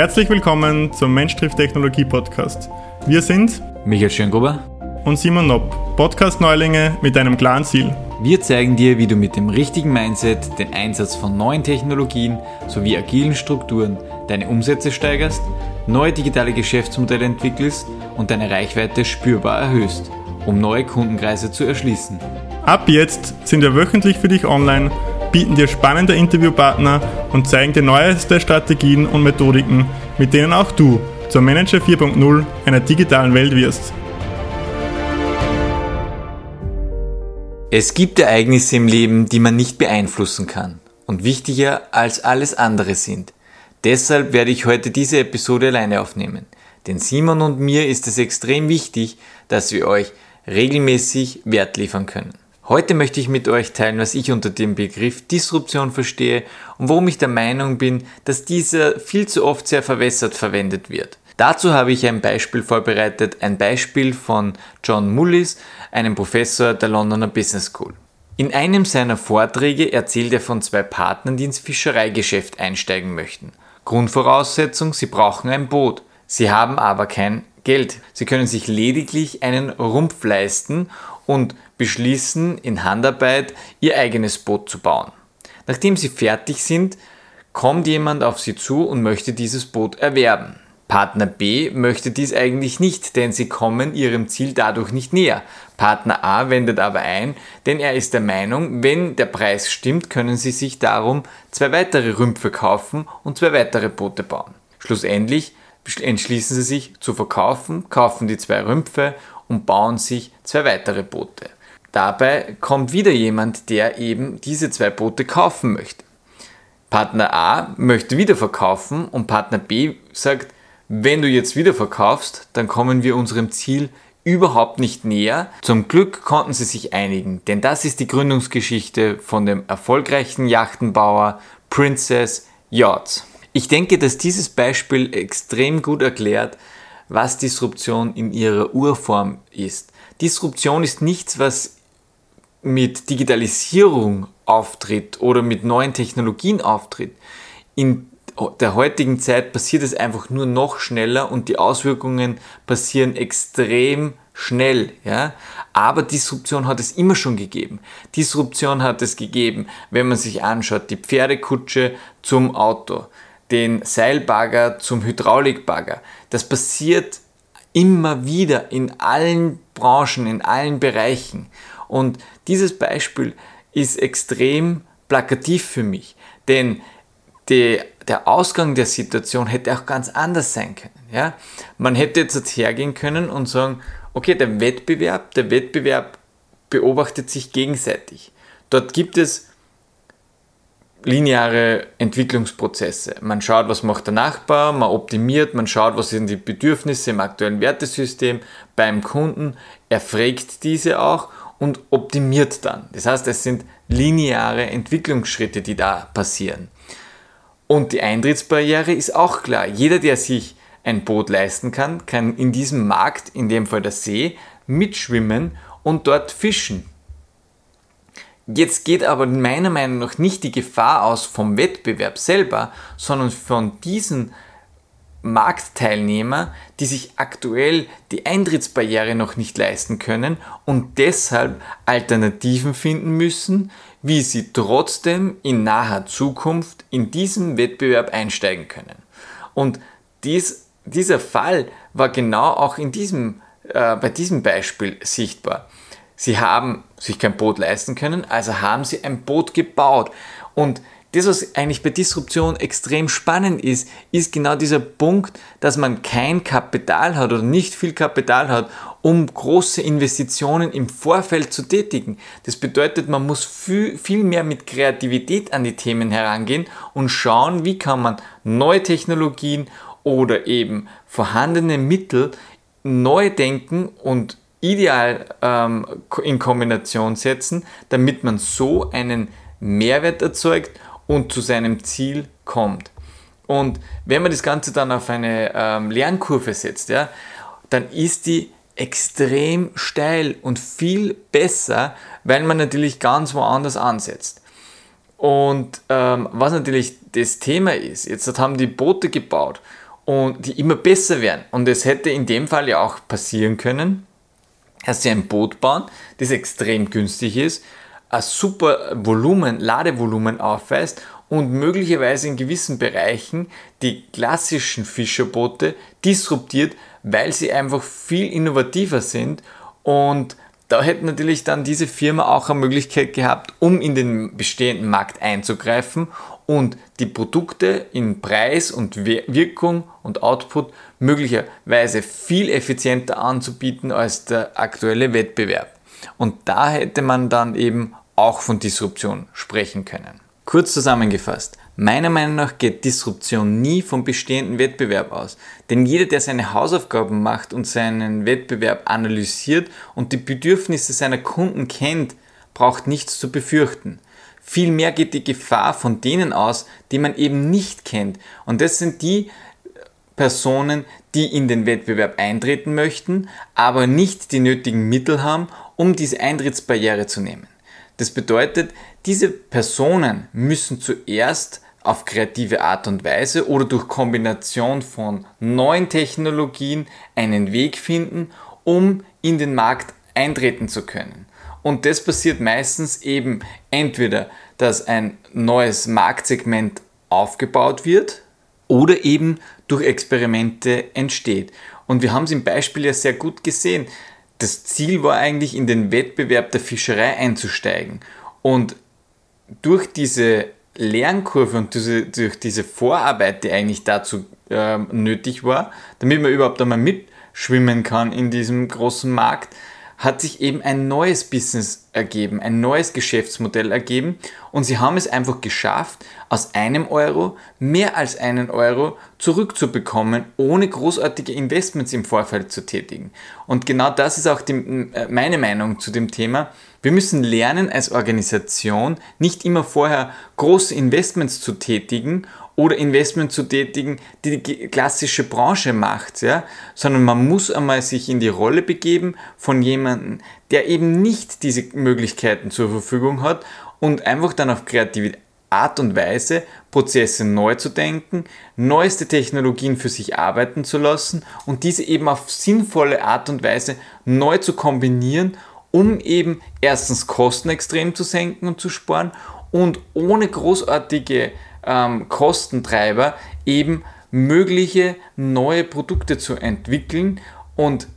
Herzlich willkommen zum Mensch trifft Technologie Podcast. Wir sind Michael Schöngruber und Simon Nopp, Podcast-Neulinge mit einem klaren Ziel. Wir zeigen dir, wie du mit dem richtigen Mindset den Einsatz von neuen Technologien sowie agilen Strukturen deine Umsätze steigerst, neue digitale Geschäftsmodelle entwickelst und deine Reichweite spürbar erhöhst, um neue Kundenkreise zu erschließen. Ab jetzt sind wir wöchentlich für dich online, bieten dir spannende Interviewpartner und zeigen dir neueste Strategien und Methodiken, mit denen auch du zum Manager 4.0 einer digitalen Welt wirst. Es gibt Ereignisse im Leben, die man nicht beeinflussen kann und wichtiger als alles andere sind. Deshalb werde ich heute diese Episode alleine aufnehmen. Denn Simon und mir ist es extrem wichtig, dass wir euch regelmäßig Wert liefern können. Heute möchte ich mit euch teilen, was ich unter dem Begriff Disruption verstehe und warum ich der Meinung bin, dass dieser viel zu oft sehr verwässert verwendet wird. Dazu habe ich ein Beispiel vorbereitet, ein Beispiel von John Mullis, einem Professor der Londoner Business School. In einem seiner Vorträge erzählt er von zwei Partnern, die ins Fischereigeschäft einsteigen möchten. Grundvoraussetzung, sie brauchen ein Boot. Sie haben aber kein Geld. Sie können sich lediglich einen Rumpf leisten und beschließen in Handarbeit ihr eigenes Boot zu bauen. Nachdem sie fertig sind, kommt jemand auf sie zu und möchte dieses Boot erwerben. Partner B möchte dies eigentlich nicht, denn sie kommen ihrem Ziel dadurch nicht näher. Partner A wendet aber ein, denn er ist der Meinung, wenn der Preis stimmt, können sie sich darum zwei weitere Rümpfe kaufen und zwei weitere Boote bauen. Schlussendlich entschließen sie sich zu verkaufen, kaufen die zwei Rümpfe und bauen sich zwei weitere Boote. Dabei kommt wieder jemand, der eben diese zwei Boote kaufen möchte. Partner A möchte wieder verkaufen und Partner B sagt, wenn du jetzt wieder verkaufst, dann kommen wir unserem Ziel überhaupt nicht näher. Zum Glück konnten sie sich einigen, denn das ist die Gründungsgeschichte von dem erfolgreichen Yachtenbauer Princess Yachts. Ich denke, dass dieses Beispiel extrem gut erklärt, was Disruption in ihrer Urform ist. Disruption ist nichts, was mit Digitalisierung auftritt oder mit neuen Technologien auftritt. In der heutigen Zeit passiert es einfach nur noch schneller und die Auswirkungen passieren extrem schnell. Ja? Aber Disruption hat es immer schon gegeben. Disruption hat es gegeben, wenn man sich anschaut, die Pferdekutsche zum Auto, den Seilbagger zum Hydraulikbagger. Das passiert immer wieder in allen Branchen, in allen Bereichen. Und dieses Beispiel ist extrem plakativ für mich, denn die, der Ausgang der Situation hätte auch ganz anders sein können. Ja? Man hätte jetzt hergehen können und sagen, okay, der Wettbewerb, der Wettbewerb beobachtet sich gegenseitig. Dort gibt es lineare Entwicklungsprozesse. Man schaut, was macht der Nachbar, man optimiert, man schaut, was sind die Bedürfnisse im aktuellen Wertesystem beim Kunden, er fragt diese auch und optimiert dann. Das heißt, es sind lineare Entwicklungsschritte, die da passieren. Und die Eintrittsbarriere ist auch klar. Jeder, der sich ein Boot leisten kann, kann in diesem Markt, in dem Fall der See, mitschwimmen und dort fischen. Jetzt geht aber meiner Meinung nach nicht die Gefahr aus vom Wettbewerb selber, sondern von diesen Marktteilnehmer, die sich aktuell die Eintrittsbarriere noch nicht leisten können und deshalb Alternativen finden müssen, wie sie trotzdem in naher Zukunft in diesen Wettbewerb einsteigen können. Und dies, dieser Fall war genau auch in diesem, äh, bei diesem Beispiel sichtbar. Sie haben sich kein Boot leisten können, also haben sie ein Boot gebaut. Und das, was eigentlich bei Disruption extrem spannend ist, ist genau dieser Punkt, dass man kein Kapital hat oder nicht viel Kapital hat, um große Investitionen im Vorfeld zu tätigen. Das bedeutet, man muss viel, viel mehr mit Kreativität an die Themen herangehen und schauen, wie kann man neue Technologien oder eben vorhandene Mittel neu denken und ideal ähm, in Kombination setzen, damit man so einen Mehrwert erzeugt und zu seinem Ziel kommt. Und wenn man das Ganze dann auf eine ähm, Lernkurve setzt, ja, dann ist die extrem steil und viel besser, weil man natürlich ganz woanders ansetzt. Und ähm, was natürlich das Thema ist, jetzt haben die Boote gebaut und die immer besser werden. Und es hätte in dem Fall ja auch passieren können, dass sie ein Boot bauen, das extrem günstig ist, ein super Volumen, Ladevolumen aufweist und möglicherweise in gewissen Bereichen die klassischen Fischerboote disruptiert, weil sie einfach viel innovativer sind. Und da hätte natürlich dann diese Firma auch eine Möglichkeit gehabt, um in den bestehenden Markt einzugreifen und die Produkte in Preis und Wirkung und Output möglicherweise viel effizienter anzubieten als der aktuelle Wettbewerb. Und da hätte man dann eben auch von Disruption sprechen können. Kurz zusammengefasst, meiner Meinung nach geht Disruption nie vom bestehenden Wettbewerb aus. Denn jeder, der seine Hausaufgaben macht und seinen Wettbewerb analysiert und die Bedürfnisse seiner Kunden kennt, braucht nichts zu befürchten. Vielmehr geht die Gefahr von denen aus, die man eben nicht kennt. Und das sind die Personen, die in den Wettbewerb eintreten möchten, aber nicht die nötigen Mittel haben, um diese Eintrittsbarriere zu nehmen. Das bedeutet, diese Personen müssen zuerst auf kreative Art und Weise oder durch Kombination von neuen Technologien einen Weg finden, um in den Markt eintreten zu können. Und das passiert meistens eben entweder, dass ein neues Marktsegment aufgebaut wird oder eben durch Experimente entsteht. Und wir haben es im Beispiel ja sehr gut gesehen. Das Ziel war eigentlich, in den Wettbewerb der Fischerei einzusteigen. Und durch diese Lernkurve und diese, durch diese Vorarbeit, die eigentlich dazu äh, nötig war, damit man überhaupt einmal mitschwimmen kann in diesem großen Markt, hat sich eben ein neues Business ergeben, ein neues Geschäftsmodell ergeben und sie haben es einfach geschafft, aus einem Euro mehr als einen Euro zurückzubekommen, ohne großartige Investments im Vorfeld zu tätigen. Und genau das ist auch die, äh, meine Meinung zu dem Thema. Wir müssen lernen, als Organisation nicht immer vorher große Investments zu tätigen oder Investment zu tätigen, die die klassische Branche macht, ja, sondern man muss einmal sich in die Rolle begeben von jemandem, der eben nicht diese Möglichkeiten zur Verfügung hat und einfach dann auf kreative Art und Weise Prozesse neu zu denken, neueste Technologien für sich arbeiten zu lassen und diese eben auf sinnvolle Art und Weise neu zu kombinieren, um eben erstens Kosten extrem zu senken und zu sparen und ohne großartige ähm, Kostentreiber eben mögliche neue Produkte zu entwickeln und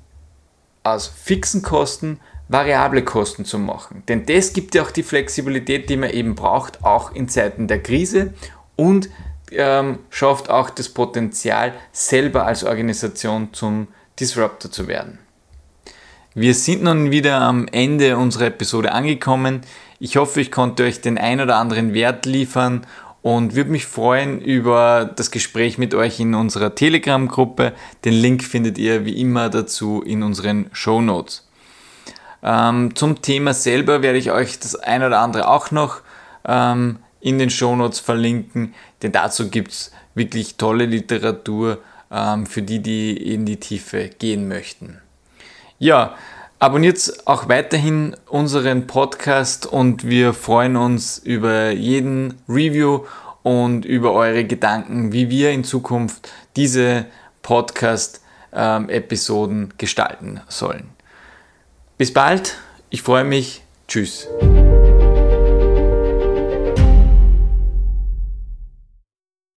aus fixen Kosten variable Kosten zu machen. Denn das gibt ja auch die Flexibilität, die man eben braucht, auch in Zeiten der Krise und ähm, schafft auch das Potenzial, selber als Organisation zum Disruptor zu werden. Wir sind nun wieder am Ende unserer Episode angekommen. Ich hoffe, ich konnte euch den ein oder anderen Wert liefern und würde mich freuen über das Gespräch mit euch in unserer Telegram-Gruppe. Den Link findet ihr wie immer dazu in unseren Show Notes. Ähm, zum Thema selber werde ich euch das ein oder andere auch noch ähm, in den Show Notes verlinken, denn dazu gibt es wirklich tolle Literatur ähm, für die, die in die Tiefe gehen möchten. Ja, Abonniert auch weiterhin unseren Podcast und wir freuen uns über jeden Review und über eure Gedanken, wie wir in Zukunft diese Podcast-Episoden gestalten sollen. Bis bald, ich freue mich. Tschüss.